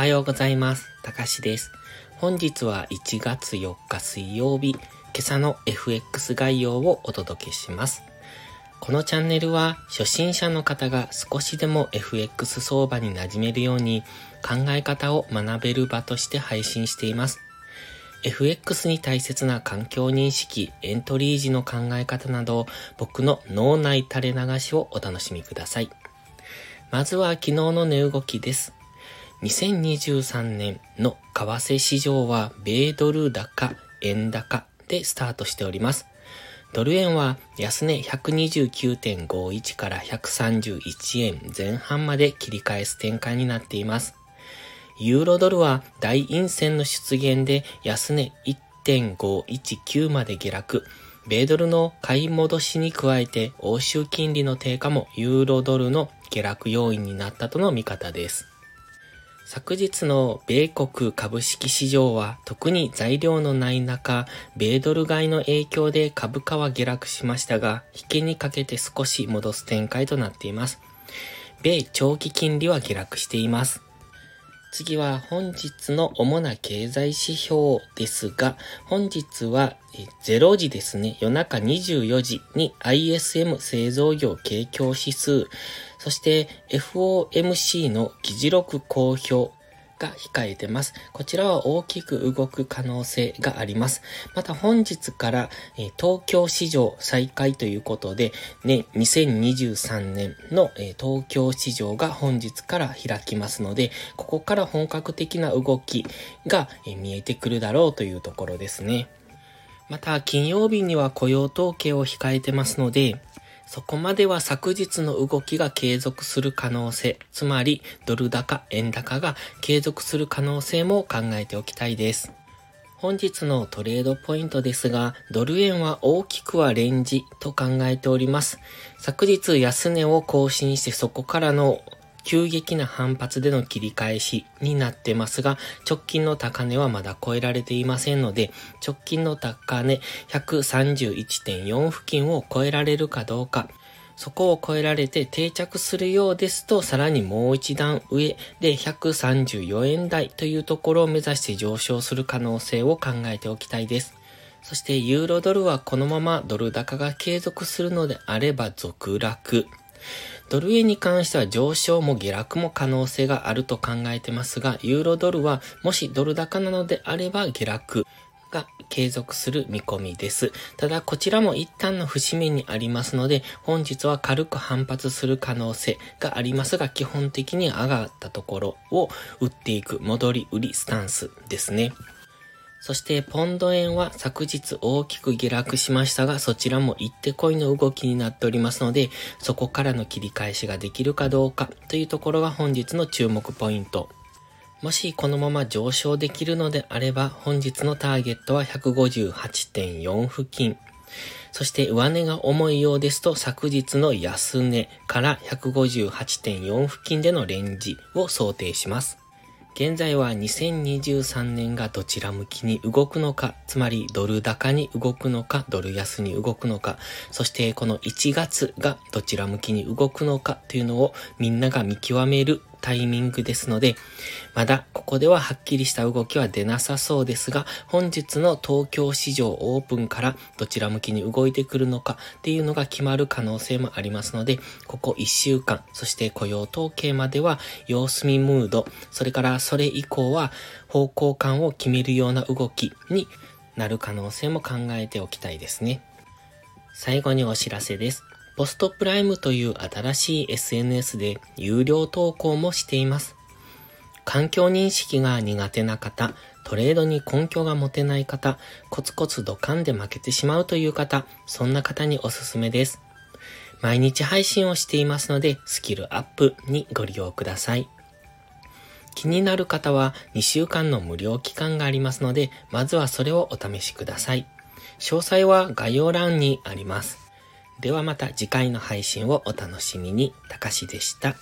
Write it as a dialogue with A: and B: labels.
A: はようございます。たかしです。本日は1月4日水曜日、今朝の FX 概要をお届けします。このチャンネルは初心者の方が少しでも FX 相場に馴染めるように考え方を学べる場として配信しています。FX に大切な環境認識、エントリー時の考え方など、僕の脳内垂れ流しをお楽しみください。まずは昨日の値動きです。2023年の為替市場は米ドル高、円高でスタートしております。ドル円は安値129.51から131円前半まで切り返す展開になっています。ユーロドルは大陰線の出現で安値1.519まで下落。米ドルの買い戻しに加えて欧州金利の低下もユーロドルの下落要因になったとの見方です。昨日の米国株式市場は特に材料のない中、米ドル買いの影響で株価は下落しましたが、引けにかけて少し戻す展開となっています。米長期金利は下落しています。次は本日の主な経済指標ですが、本日は0時ですね、夜中24時に ISM 製造業景況指数、そして FOMC の議事録公表が控えてます。こちらは大きく動く可能性があります。また本日から、え東京市場再開ということで、ね、2023年の、え東京市場が本日から開きますので、ここから本格的な動きが、え見えてくるだろうというところですね。また、金曜日には雇用統計を控えてますので、そこまでは昨日の動きが継続する可能性、つまりドル高、円高が継続する可能性も考えておきたいです。本日のトレードポイントですが、ドル円は大きくはレンジと考えております。昨日安値を更新してそこからの急激な反発での切り返しになってますが、直近の高値はまだ超えられていませんので、直近の高値131.4付近を超えられるかどうか、そこを超えられて定着するようですと、さらにもう一段上で134円台というところを目指して上昇する可能性を考えておきたいです。そしてユーロドルはこのままドル高が継続するのであれば続落。ドル円に関しては上昇も下落も可能性があると考えてますが、ユーロドルはもしドル高なのであれば下落が継続する見込みです。ただこちらも一旦の節目にありますので、本日は軽く反発する可能性がありますが、基本的に上がったところを売っていく戻り売りスタンスですね。そしてポンド円は昨日大きく下落しましたが、そちらも一手こいの動きになっておりますので、そこからの切り返しができるかどうかというところが本日の注目ポイント。もしこのまま上昇できるのであれば、本日のターゲットは158.4付近。そして上値が重いようですと昨日の安値から158.4付近でのレンジを想定します。現在は2023年がどちら向きに動くのか、つまりドル高に動くのか、ドル安に動くのか、そしてこの1月がどちら向きに動くのかというのをみんなが見極めるタイミングですので、まだここでははっきりした動きは出なさそうですが、本日の東京市場オープンからどちら向きに動いてくるのかっていうのが決まる可能性もありますので、ここ1週間、そして雇用統計までは様子見ムード、それからそれ以降は方向感を決めるような動きになる可能性も考えておきたいですね。最後にお知らせです。ポストプライムという新しい SNS で有料投稿もしています。環境認識が苦手な方、トレードに根拠が持てない方、コツコツドカンで負けてしまうという方、そんな方におすすめです。毎日配信をしていますので、スキルアップにご利用ください。気になる方は2週間の無料期間がありますので、まずはそれをお試しください。詳細は概要欄にあります。ではまた次回の配信をお楽しみに。たかしでした。